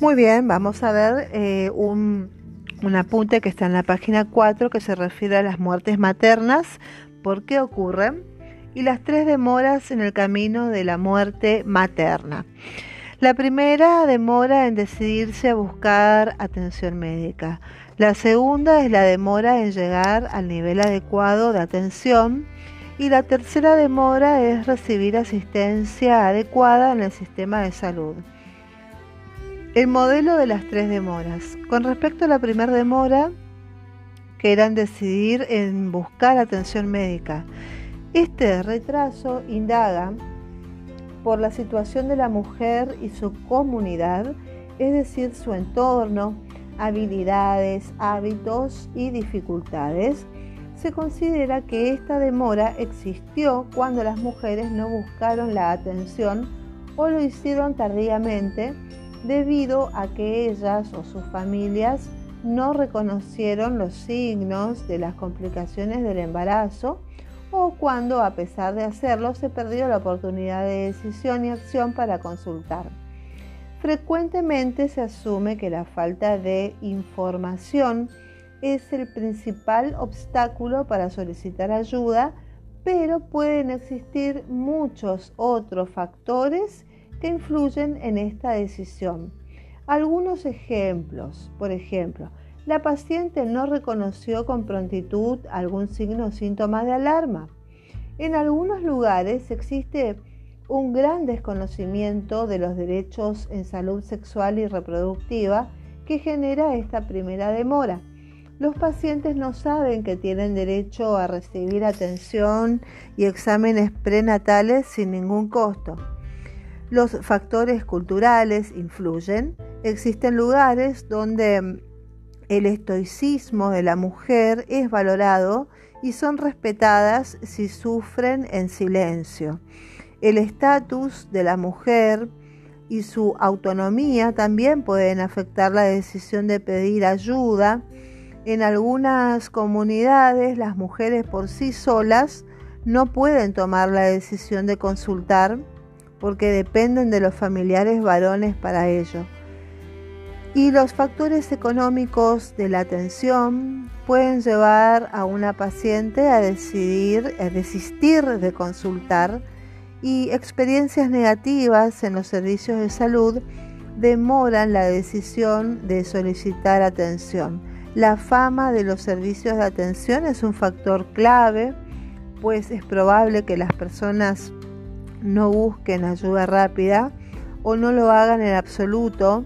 Muy bien, vamos a ver eh, un, un apunte que está en la página 4 que se refiere a las muertes maternas, por qué ocurren, y las tres demoras en el camino de la muerte materna. La primera demora en decidirse a buscar atención médica. La segunda es la demora en llegar al nivel adecuado de atención. Y la tercera demora es recibir asistencia adecuada en el sistema de salud. El modelo de las tres demoras. Con respecto a la primera demora, que era en decidir en buscar atención médica. Este retraso indaga por la situación de la mujer y su comunidad, es decir, su entorno, habilidades, hábitos y dificultades. Se considera que esta demora existió cuando las mujeres no buscaron la atención o lo hicieron tardíamente debido a que ellas o sus familias no reconocieron los signos de las complicaciones del embarazo o cuando a pesar de hacerlo se perdió la oportunidad de decisión y acción para consultar. Frecuentemente se asume que la falta de información es el principal obstáculo para solicitar ayuda, pero pueden existir muchos otros factores que influyen en esta decisión. Algunos ejemplos, por ejemplo, la paciente no reconoció con prontitud algún signo o síntoma de alarma. En algunos lugares existe un gran desconocimiento de los derechos en salud sexual y reproductiva que genera esta primera demora. Los pacientes no saben que tienen derecho a recibir atención y exámenes prenatales sin ningún costo. Los factores culturales influyen. Existen lugares donde el estoicismo de la mujer es valorado y son respetadas si sufren en silencio. El estatus de la mujer y su autonomía también pueden afectar la decisión de pedir ayuda. En algunas comunidades las mujeres por sí solas no pueden tomar la decisión de consultar porque dependen de los familiares varones para ello. Y los factores económicos de la atención pueden llevar a una paciente a decidir, a desistir de consultar y experiencias negativas en los servicios de salud demoran la decisión de solicitar atención. La fama de los servicios de atención es un factor clave, pues es probable que las personas no busquen ayuda rápida o no lo hagan en absoluto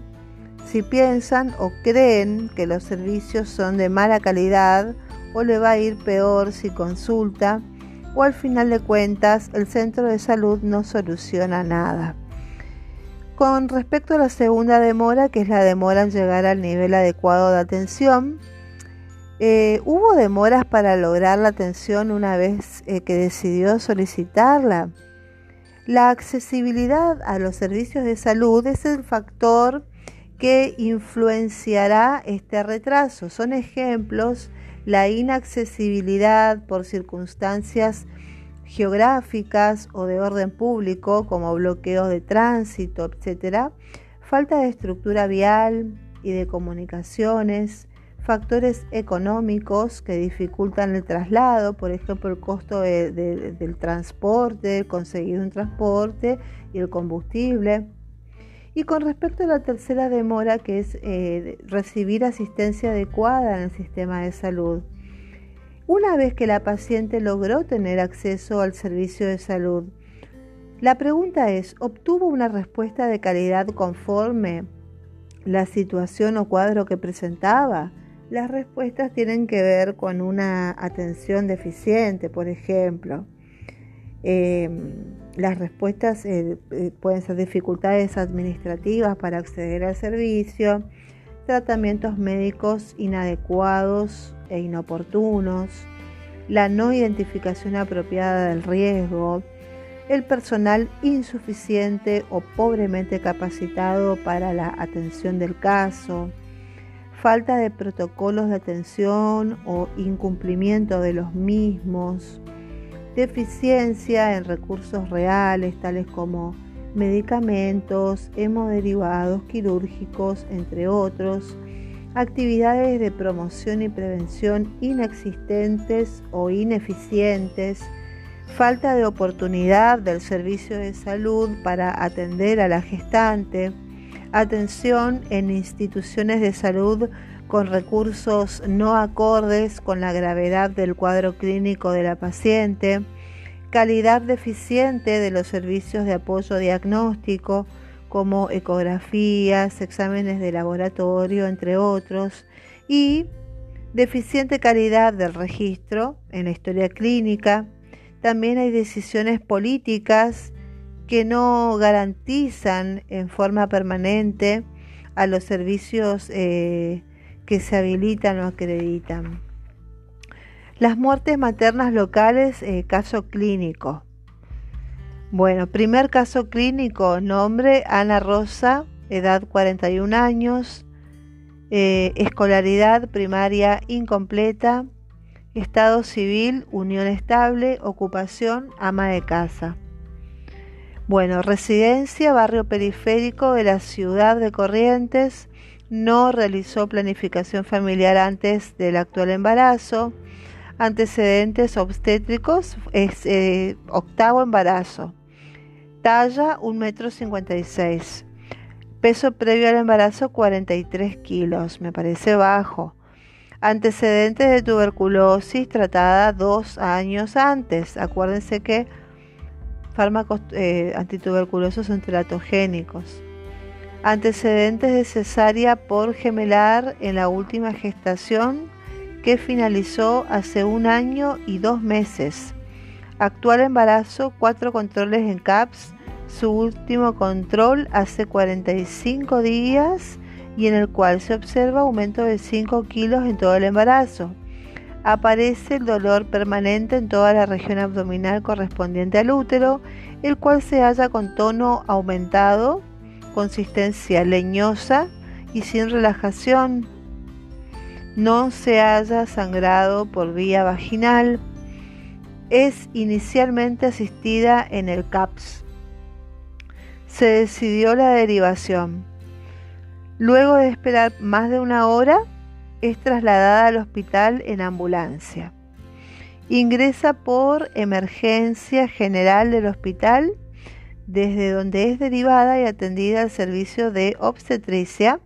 si piensan o creen que los servicios son de mala calidad o le va a ir peor si consulta o al final de cuentas el centro de salud no soluciona nada. Con respecto a la segunda demora, que es la demora en llegar al nivel adecuado de atención, eh, ¿hubo demoras para lograr la atención una vez eh, que decidió solicitarla? La accesibilidad a los servicios de salud es el factor que influenciará este retraso. Son ejemplos la inaccesibilidad por circunstancias geográficas o de orden público como bloqueos de tránsito, etc. Falta de estructura vial y de comunicaciones, factores económicos que dificultan el traslado, por ejemplo el costo del transporte, conseguir un transporte y el combustible. Y con respecto a la tercera demora, que es eh, recibir asistencia adecuada en el sistema de salud. Una vez que la paciente logró tener acceso al servicio de salud, la pregunta es, ¿obtuvo una respuesta de calidad conforme la situación o cuadro que presentaba? Las respuestas tienen que ver con una atención deficiente, por ejemplo. Em, las respuestas eh, eh, pueden ser dificultades administrativas para acceder al servicio, tratamientos médicos inadecuados e inoportunos, la no identificación apropiada del riesgo, el personal insuficiente o pobremente capacitado para la atención del caso, falta de protocolos de atención o incumplimiento de los mismos, deficiencia en recursos reales tales como medicamentos, hemoderivados quirúrgicos, entre otros, actividades de promoción y prevención inexistentes o ineficientes, falta de oportunidad del servicio de salud para atender a la gestante, atención en instituciones de salud con recursos no acordes con la gravedad del cuadro clínico de la paciente, calidad deficiente de los servicios de apoyo diagnóstico como ecografías, exámenes de laboratorio, entre otros, y deficiente calidad del registro en la historia clínica. También hay decisiones políticas que no garantizan en forma permanente a los servicios eh, que se habilitan o acreditan. Las muertes maternas locales, eh, caso clínico. Bueno, primer caso clínico, nombre Ana Rosa, edad 41 años, eh, escolaridad primaria incompleta, estado civil, unión estable, ocupación, ama de casa. Bueno, residencia, barrio periférico de la ciudad de Corrientes, no realizó planificación familiar antes del actual embarazo, Antecedentes obstétricos eh, octavo embarazo. Talla 1,56 m. Peso previo al embarazo 43 kilos. Me parece bajo. Antecedentes de tuberculosis tratada dos años antes. Acuérdense que fármacos eh, antituberculosos son teratogénicos. Antecedentes de cesárea por gemelar en la última gestación que finalizó hace un año y dos meses. Actual embarazo, cuatro controles en CAPS, su último control hace 45 días y en el cual se observa aumento de 5 kilos en todo el embarazo. Aparece el dolor permanente en toda la región abdominal correspondiente al útero, el cual se halla con tono aumentado, consistencia leñosa y sin relajación, no se haya sangrado por vía vaginal, es inicialmente asistida en el CAPS. Se decidió la derivación. Luego de esperar más de una hora, es trasladada al hospital en ambulancia. Ingresa por emergencia general del hospital, desde donde es derivada y atendida al servicio de obstetricia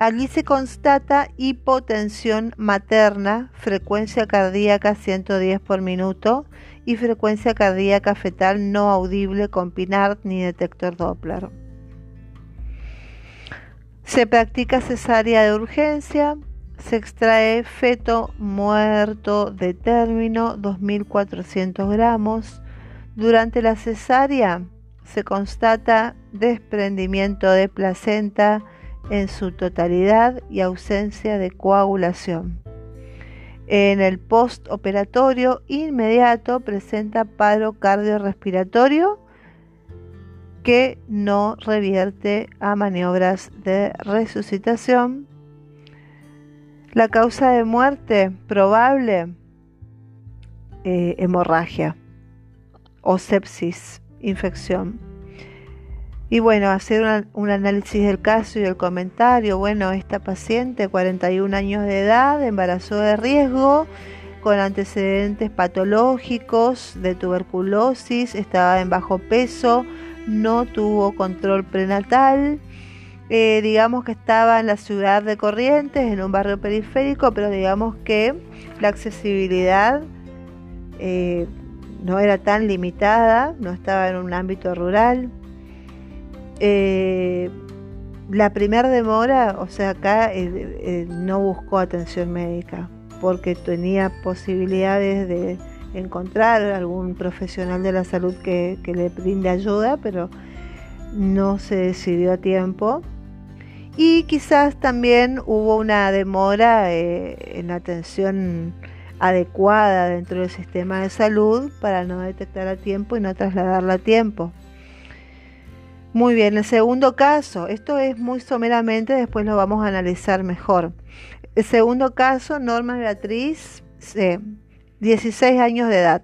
Allí se constata hipotensión materna, frecuencia cardíaca 110 por minuto y frecuencia cardíaca fetal no audible con PINARD ni detector Doppler. Se practica cesárea de urgencia, se extrae feto muerto de término 2.400 gramos. Durante la cesárea se constata desprendimiento de placenta, en su totalidad y ausencia de coagulación. En el postoperatorio inmediato presenta paro cardiorrespiratorio que no revierte a maniobras de resucitación. La causa de muerte probable, eh, hemorragia o sepsis, infección. Y bueno, hacer un análisis del caso y el comentario. Bueno, esta paciente, 41 años de edad, embarazo de riesgo, con antecedentes patológicos de tuberculosis, estaba en bajo peso, no tuvo control prenatal. Eh, digamos que estaba en la ciudad de Corrientes, en un barrio periférico, pero digamos que la accesibilidad eh, no era tan limitada, no estaba en un ámbito rural. Eh, la primera demora, o sea, acá no buscó atención médica porque tenía posibilidades de encontrar algún profesional de la salud que, le brinde ayuda, pero no se decidió a tiempo. Y quizás también hubo una demora en la atención adecuada dentro del sistema de salud para no detectar a tiempo y no trasladarla a tiempo. Muy bien, el segundo caso, esto es muy someramente, después lo vamos a analizar mejor. El segundo caso, Norma Beatriz, 16 años de edad.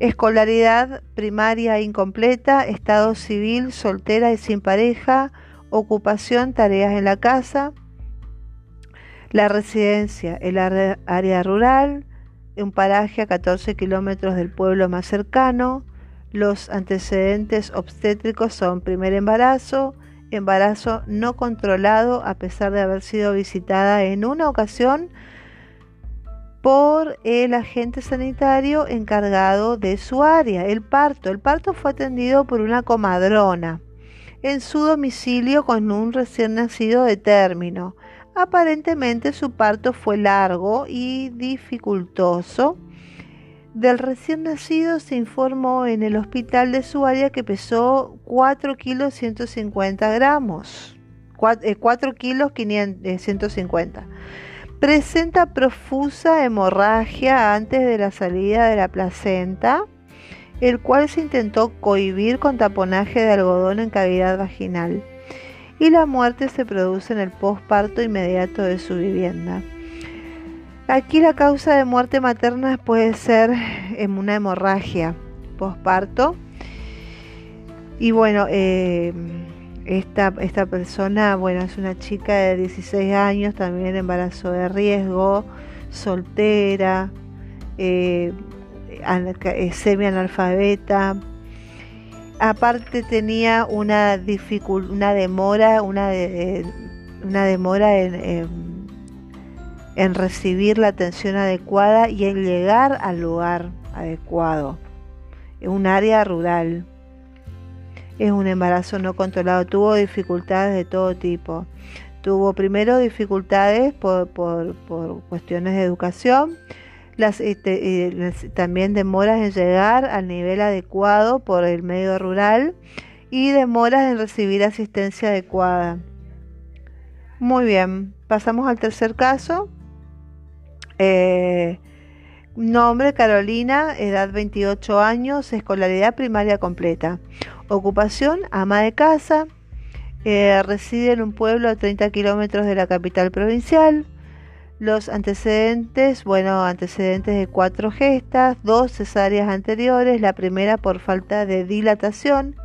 Escolaridad primaria incompleta, estado civil, soltera y sin pareja, ocupación, tareas en la casa, la residencia, el área rural, un paraje a 14 kilómetros del pueblo más cercano, los antecedentes obstétricos son primer embarazo, embarazo no controlado a pesar de haber sido visitada en una ocasión por el agente sanitario encargado de su área, el parto. El parto fue atendido por una comadrona en su domicilio con un recién nacido de término. Aparentemente su parto fue largo y dificultoso. Del recién nacido se informó en el hospital de su área que pesó 4 kilos 150 gramos. 4, eh, kilos 150 Presenta profusa hemorragia antes de la salida de la placenta, el cual se intentó cohibir con taponaje de algodón en cavidad vaginal. Y la muerte se produce en el posparto inmediato de su vivienda. Aquí la causa de muerte materna puede ser en una hemorragia posparto. Y bueno, eh, esta, esta persona, bueno, es una chica de 16 años, también embarazo de riesgo, soltera, eh, eh, semi-analfabeta. Aparte tenía una una demora, una, una demora en, recibir la atención adecuada y en llegar al lugar adecuado. Un área rural es un embarazo no controlado. Tuvo dificultades de todo tipo. Tuvo primero dificultades por, cuestiones de educación, este, también demoras en llegar al nivel adecuado por el medio rural y demoras en recibir asistencia adecuada. Muy bien, pasamos al tercer caso. Eh, nombre Carolina, edad 28 años, escolaridad primaria completa. Ocupación, ama de casa. Eh, reside en un pueblo a 30 kilómetros de la capital provincial. Los antecedentes, bueno, antecedentes de cuatro gestas, dos cesáreas anteriores, la primera por falta de dilatación,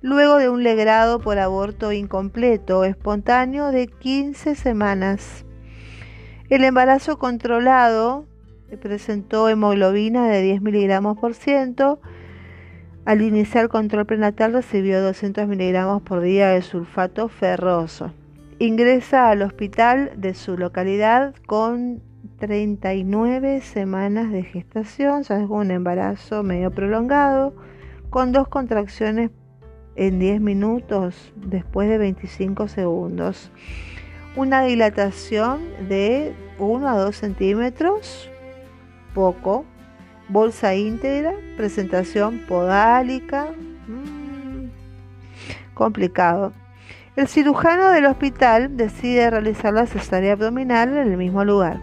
luego de un legrado por aborto incompleto espontáneo de 15 semanas. El embarazo controlado presentó hemoglobina de 10 miligramos por ciento, al iniciar control prenatal recibió 200 miligramos por día de sulfato ferroso. Ingresa al hospital de su localidad con 39 semanas de gestación, ya es un embarazo medio prolongado, con dos contracciones en 10 minutos después de 25 segundos. Una dilatación de 1 a 2 centímetros, poco, bolsa íntegra, presentación podálica, mm, complicado. El cirujano del hospital decide realizar la cesárea abdominal en el mismo lugar.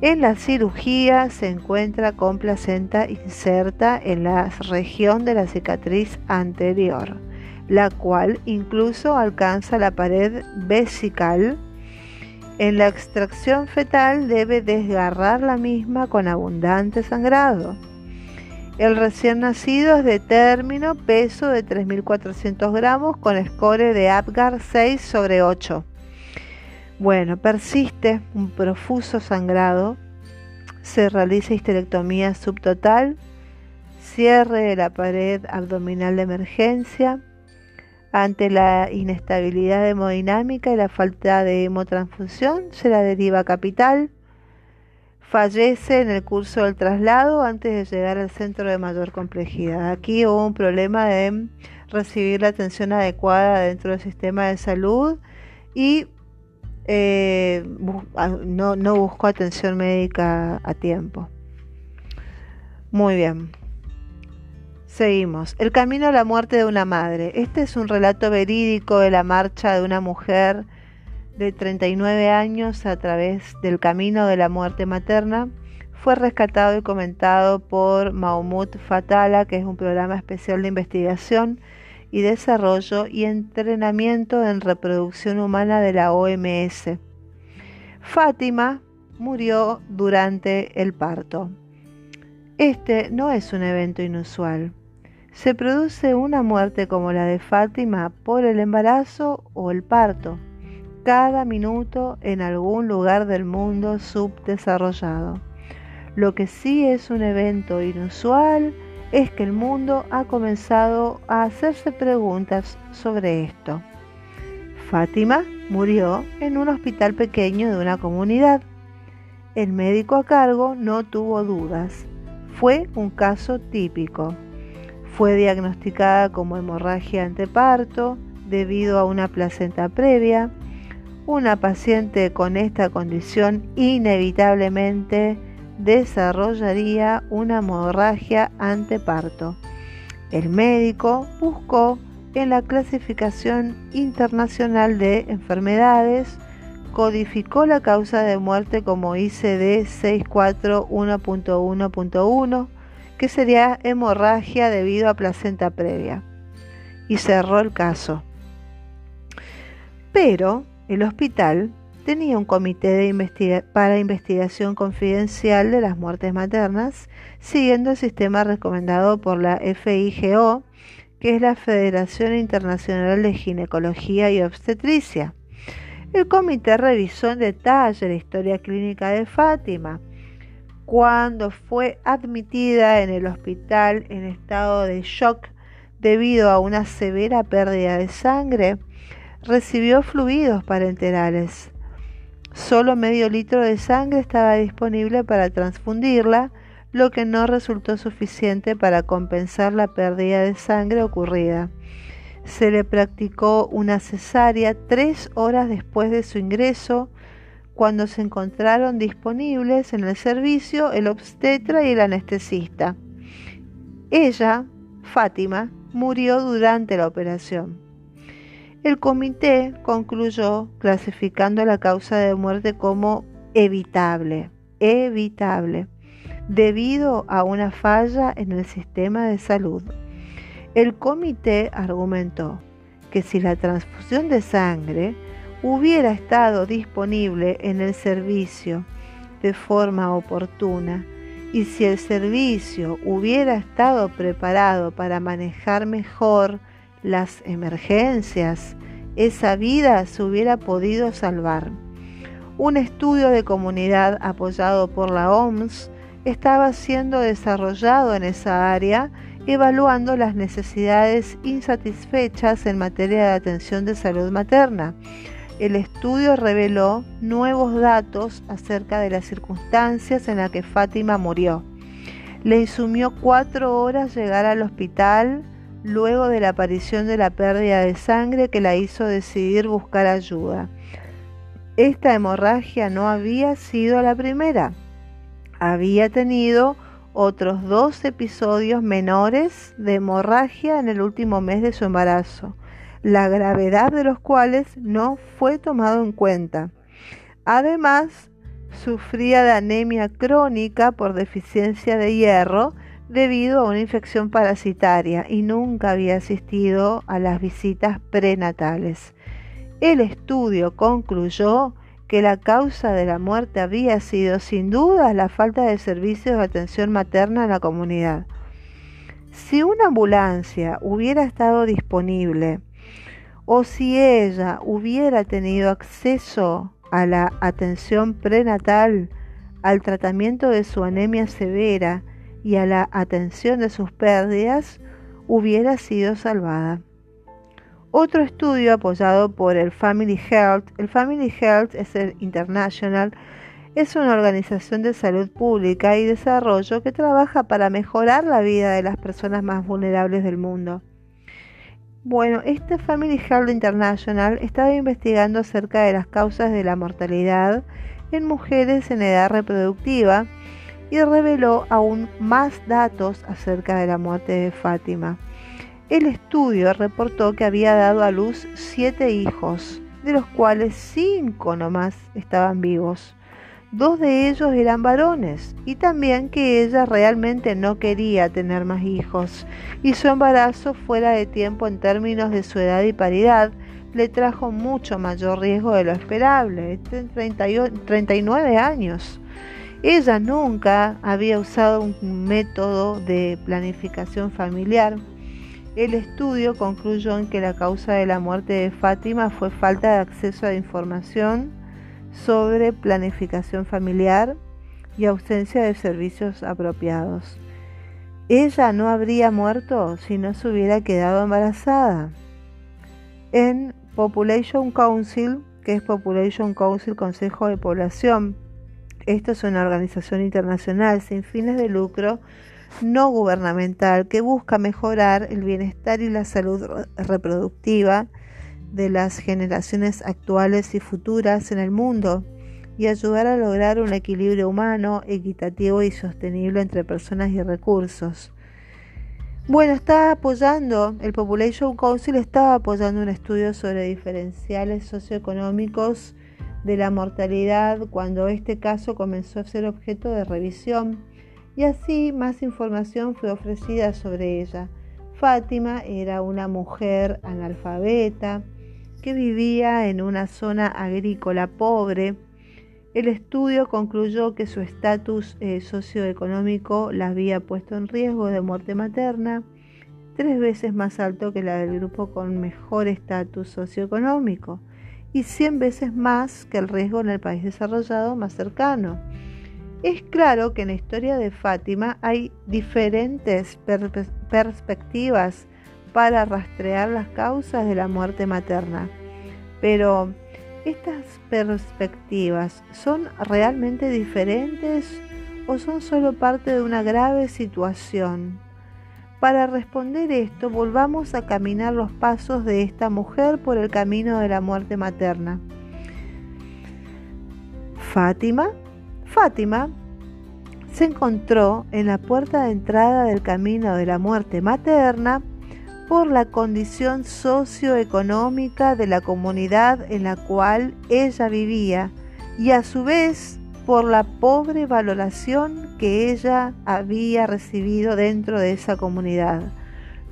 En la cirugía se encuentra con placenta inserta en la región de la cicatriz anterior, la cual incluso alcanza la pared vesical en la extracción fetal debe desgarrar la misma con abundante sangrado. El recién nacido es de término, peso de 3.400 gramos con score de Apgar 6 sobre 8. Bueno, persiste un profuso sangrado, se realiza histerectomía subtotal, cierre de la pared abdominal de emergencia, ante la inestabilidad hemodinámica y la falta de hemotransfusión, se la deriva capital. Fallece en el curso del traslado antes de llegar al centro de mayor complejidad. Aquí hubo un problema de recibir la atención adecuada dentro del sistema de salud y eh, no, no buscó atención médica a tiempo. Muy bien. Seguimos. El camino a la muerte de una madre. Este es un relato verídico de la marcha de una mujer de 39 años a través del camino de la muerte materna. Fue rescatado y comentado por Mahmoud Fatala, que es un programa especial de investigación y desarrollo y entrenamiento en reproducción humana de la OMS. Fátima murió durante el parto. Este no es un evento inusual. Se produce una muerte como la de Fátima por el embarazo o el parto, cada minuto en algún lugar del mundo subdesarrollado. Lo que sí es un evento inusual es que el mundo ha comenzado a hacerse preguntas sobre esto. Fátima murió en un hospital pequeño de una comunidad. El médico a cargo no tuvo dudas. Fue un caso típico. Fue diagnosticada como hemorragia anteparto debido a una placenta previa. Una paciente con esta condición inevitablemente desarrollaría una hemorragia anteparto. El médico buscó en la clasificación internacional de enfermedades, codificó la causa de muerte como ICD 641.1.1, que sería hemorragia debido a placenta previa, y cerró el caso. Pero el hospital tenía un comité para investigación confidencial de las muertes maternas, siguiendo el sistema recomendado por la FIGO, que es la Federación Internacional de Ginecología y Obstetricia. El comité revisó en detalle la historia clínica de Fátima, cuando fue admitida en el hospital en estado de shock debido a una severa pérdida de sangre, recibió fluidos parenterales. Solo medio litro de sangre estaba disponible para transfundirla, lo que no resultó suficiente para compensar la pérdida de sangre ocurrida. Se le practicó una cesárea tres horas después de su ingreso, cuando se encontraron disponibles en el servicio el obstetra y el anestesista. Ella, Fátima, murió durante la operación. El comité concluyó clasificando la causa de muerte como evitable, evitable, debido a una falla en el sistema de salud. El comité argumentó que si la transfusión de sangre hubiera estado disponible en el servicio de forma oportuna y si el servicio hubiera estado preparado para manejar mejor las emergencias, esa vida se hubiera podido salvar. Un estudio de comunidad apoyado por la OMS estaba siendo desarrollado en esa área, evaluando las necesidades insatisfechas en materia de atención de salud materna. El estudio reveló nuevos datos acerca de las circunstancias en las que Fátima murió. Le insumió cuatro horas llegar al hospital, luego de la aparición de la pérdida de sangre que la hizo decidir buscar ayuda. Esta hemorragia no había sido la primera. Había tenido otros dos episodios menores de hemorragia en el último mes de su embarazo, la gravedad de los cuales no fue tomado en cuenta. Además, sufría de anemia crónica por deficiencia de hierro debido a una infección parasitaria y nunca había asistido a las visitas prenatales. El estudio concluyó que la causa de la muerte había sido sin duda la falta de servicios de atención materna en la comunidad. Si una ambulancia hubiera estado disponible o si ella hubiera tenido acceso a la atención prenatal, al tratamiento de su anemia severa y a la atención de sus pérdidas, hubiera sido salvada. Otro estudio apoyado por el Family Health, el Family Health es el International, es una organización de salud pública y desarrollo que trabaja para mejorar la vida de las personas más vulnerables del mundo. Bueno, este Family Health International estaba investigando acerca de las causas de la mortalidad en mujeres en edad reproductiva y reveló aún más datos acerca de la muerte de Fátima. El estudio reportó que había dado a luz siete hijos, de los cuales cinco nomás estaban vivos. Dos de ellos eran varones y también que ella realmente no quería tener más hijos y su embarazo fuera de tiempo en términos de su edad y paridad le trajo mucho mayor riesgo de lo esperable, 39 años Ella nunca había usado un método de planificación familiar. El estudio concluyó en que la causa de la muerte de Fátima fue falta de acceso a información sobre planificación familiar y ausencia de servicios apropiados. Ella no habría muerto si no se hubiera quedado embarazada. En Population Council, que es Population Council Consejo de Población, esto es una organización internacional sin fines de lucro no gubernamental que busca mejorar el bienestar y la salud reproductiva de las generaciones actuales y futuras en el mundo y ayudar a lograr un equilibrio humano, equitativo y sostenible entre personas y recursos. Bueno, está apoyando, el Population Council estaba apoyando un estudio sobre diferenciales socioeconómicos de la mortalidad cuando este caso comenzó a ser objeto de revisión y así más información fue ofrecida sobre ella. Fátima era una mujer analfabeta que vivía en una zona agrícola pobre. El estudio concluyó que su estatus eh, socioeconómico la había puesto en riesgo de muerte materna, tres veces más alto que la del grupo con mejor estatus socioeconómico y 100 veces más que el riesgo en el país desarrollado más cercano. Es claro que en la historia de Fátima hay diferentes perspectivas para rastrear las causas de la muerte materna, pero ¿estas perspectivas son realmente diferentes o son solo parte de una grave situación? Para responder esto, volvamos a caminar los pasos de esta mujer por el camino de la muerte materna. Fátima, Fátima se encontró en la puerta de entrada del camino de la muerte materna por la condición socioeconómica de la comunidad en la cual ella vivía y a su vez por la pobre valoración que ella había recibido dentro de esa comunidad.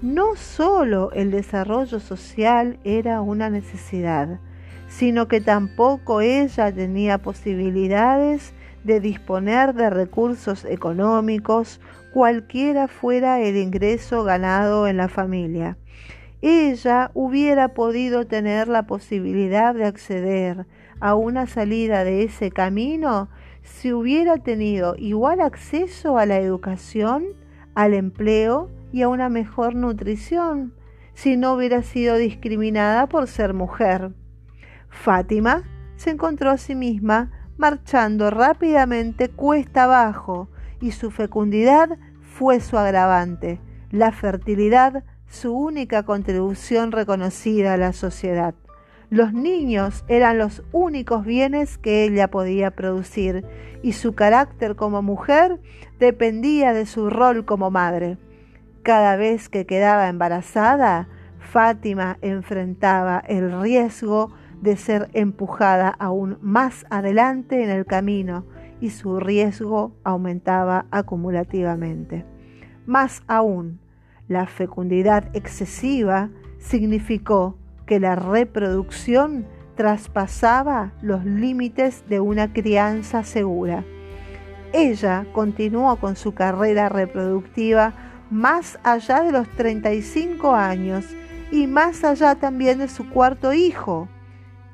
No solo el desarrollo social era una necesidad, sino que tampoco ella tenía posibilidades de disponer de recursos económicos, cualquiera fuera el ingreso ganado en la familia. Ella hubiera podido tener la posibilidad de acceder a una salida de ese camino si hubiera tenido igual acceso a la educación, al empleo y a una mejor nutrición, si no hubiera sido discriminada por ser mujer. Fátima se encontró a sí misma marchando rápidamente cuesta abajo y su fecundidad fue su agravante, la fertilidad su única contribución reconocida a la sociedad. Los niños eran los únicos bienes que ella podía producir y su carácter como mujer dependía de su rol como madre. Cada vez que quedaba embarazada, Fátima enfrentaba el riesgo de ser empujada aún más adelante en el camino y su riesgo aumentaba acumulativamente. Más aún, la fecundidad excesiva significó que la reproducción traspasaba los límites de una crianza segura. Ella continuó con su carrera reproductiva más allá de los 35 años y más allá también de su cuarto hijo.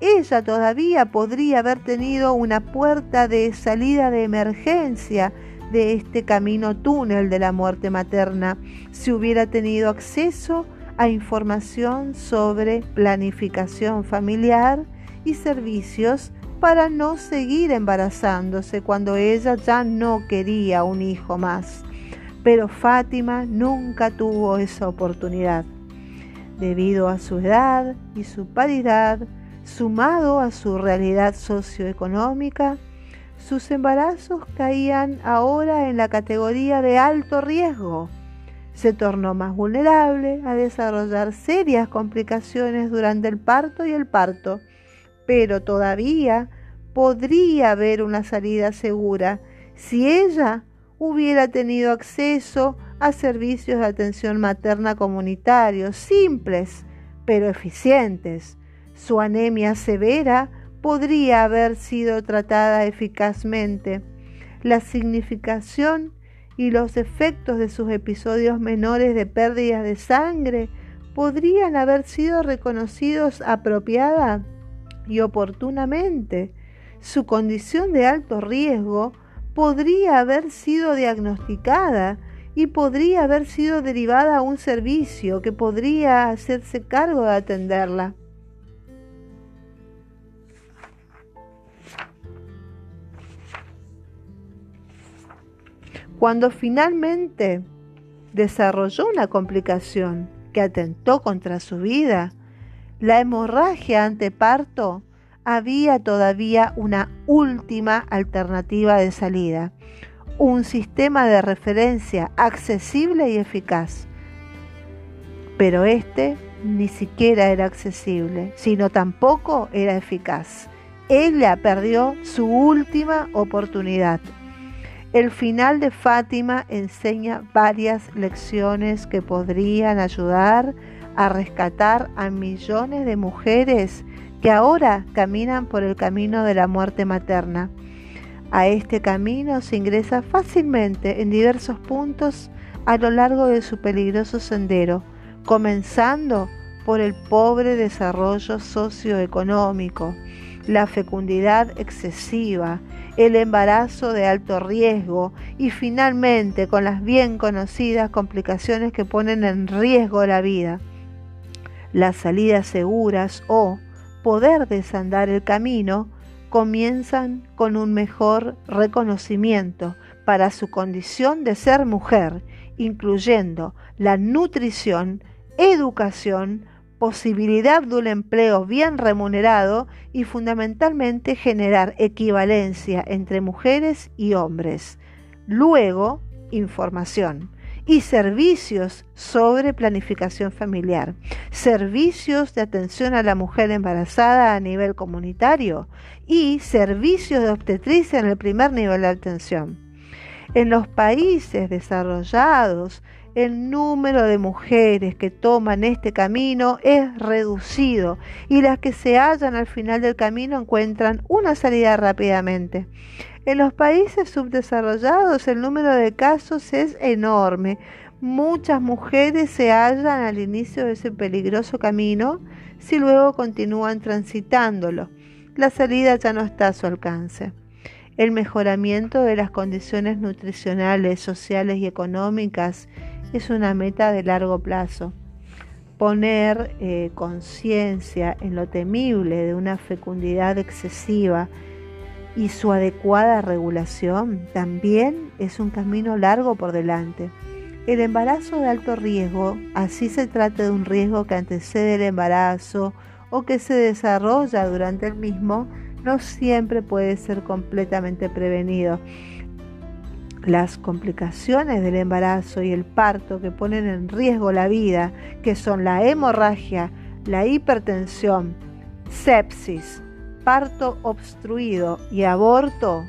Ella todavía podría haber tenido una puerta de salida de emergencia de este camino túnel de la muerte materna si hubiera tenido acceso a información sobre planificación familiar y servicios para no seguir embarazándose cuando ella ya no quería un hijo más. Pero Fátima nunca tuvo esa oportunidad. Debido a su edad y su paridad, sumado a su realidad socioeconómica, sus embarazos caían ahora en la categoría de alto riesgo se tornó más vulnerable a desarrollar serias complicaciones durante el parto y el parto, pero todavía podría haber una salida segura si ella hubiera tenido acceso a servicios de atención materna comunitarios simples pero eficientes. Su anemia severa podría haber sido tratada eficazmente la significación y los efectos de sus episodios menores de pérdidas de sangre podrían haber sido reconocidos apropiada y oportunamente. Su condición de alto riesgo podría haber sido diagnosticada y podría haber sido derivada a un servicio que podría hacerse cargo de atenderla. Cuando finalmente desarrolló una complicación que atentó contra su vida, la hemorragia ante parto, había todavía una última alternativa de salida, un sistema de referencia accesible y eficaz. Pero este ni siquiera era accesible, sino tampoco era eficaz. Ella perdió su última oportunidad. El final de Fátima enseña varias lecciones que podrían ayudar a rescatar a millones de mujeres que ahora caminan por el camino de la muerte materna. A este camino se ingresa fácilmente en diversos puntos a lo largo de su peligroso sendero, comenzando por el pobre desarrollo socioeconómico, la fecundidad excesiva, el embarazo de alto riesgo y finalmente con las bien conocidas complicaciones que ponen en riesgo la vida. Las salidas seguras o poder desandar el camino comienzan con un mejor reconocimiento para su condición de ser mujer, incluyendo la nutrición, educación, posibilidad de un empleo bien remunerado y fundamentalmente generar equivalencia entre mujeres y hombres. Luego, información y servicios sobre planificación familiar, servicios de atención a la mujer embarazada a nivel comunitario y servicios de obstetricia en el primer nivel de atención. En los países desarrollados, el número de mujeres que toman este camino es reducido y las que se hallan al final del camino encuentran una salida rápidamente. En los países subdesarrollados el número de casos es enorme. Muchas mujeres se hallan al inicio de ese peligroso camino si luego continúan transitándolo. La salida ya no está a su alcance. El mejoramiento de las condiciones nutricionales, sociales y económicas es una meta de largo plazo. Poner eh, conciencia en lo temible de una fecundidad excesiva y su adecuada regulación también es un camino largo por delante. El embarazo de alto riesgo, así se trata de un riesgo que antecede el embarazo o que se desarrolla durante el mismo, no siempre puede ser completamente prevenido las complicaciones del embarazo y el parto que ponen en riesgo la vida, que son la hemorragia, la hipertensión, sepsis, parto obstruido y aborto,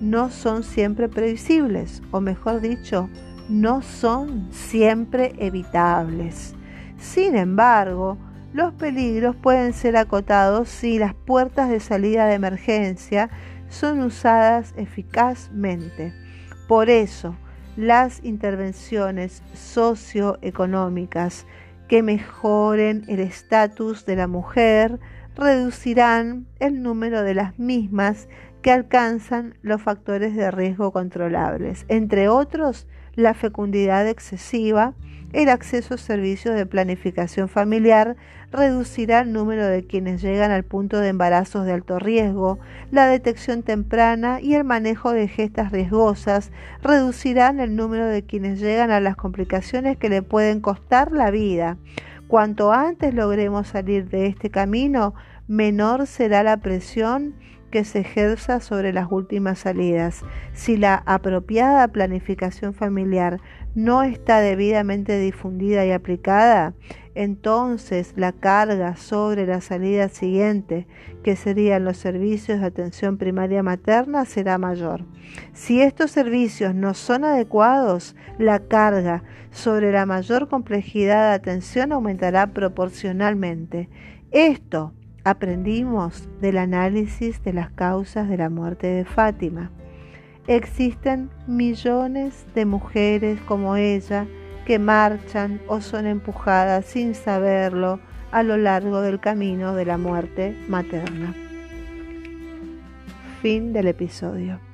no son siempre previsibles, o mejor dicho, no son siempre evitables. Sin embargo, los peligros pueden ser acotados si las puertas de salida de emergencia son usadas eficazmente. Por eso, las intervenciones socioeconómicas que mejoren el estatus de la mujer reducirán el número de las mismas que alcanzan los factores de riesgo controlables, entre otros la fecundidad excesiva, el acceso a servicios de planificación familiar reducirá el número de quienes llegan al punto de embarazos de alto riesgo, la detección temprana y el manejo de gestas riesgosas reducirán el número de quienes llegan a las complicaciones que le pueden costar la vida. Cuanto antes logremos salir de este camino, menor será la presión que se ejerza sobre las últimas salidas. Si la apropiada planificación familiar no está debidamente difundida y aplicada, entonces la carga sobre la salida siguiente, que serían los servicios de atención primaria materna, será mayor. Si estos servicios no son adecuados, la carga sobre la mayor complejidad de atención aumentará proporcionalmente. Esto aprendimos del análisis de las causas de la muerte de Fátima. Existen millones de mujeres como ella que marchan o son empujadas sin saberlo a lo largo del camino de la muerte materna. Fin del episodio.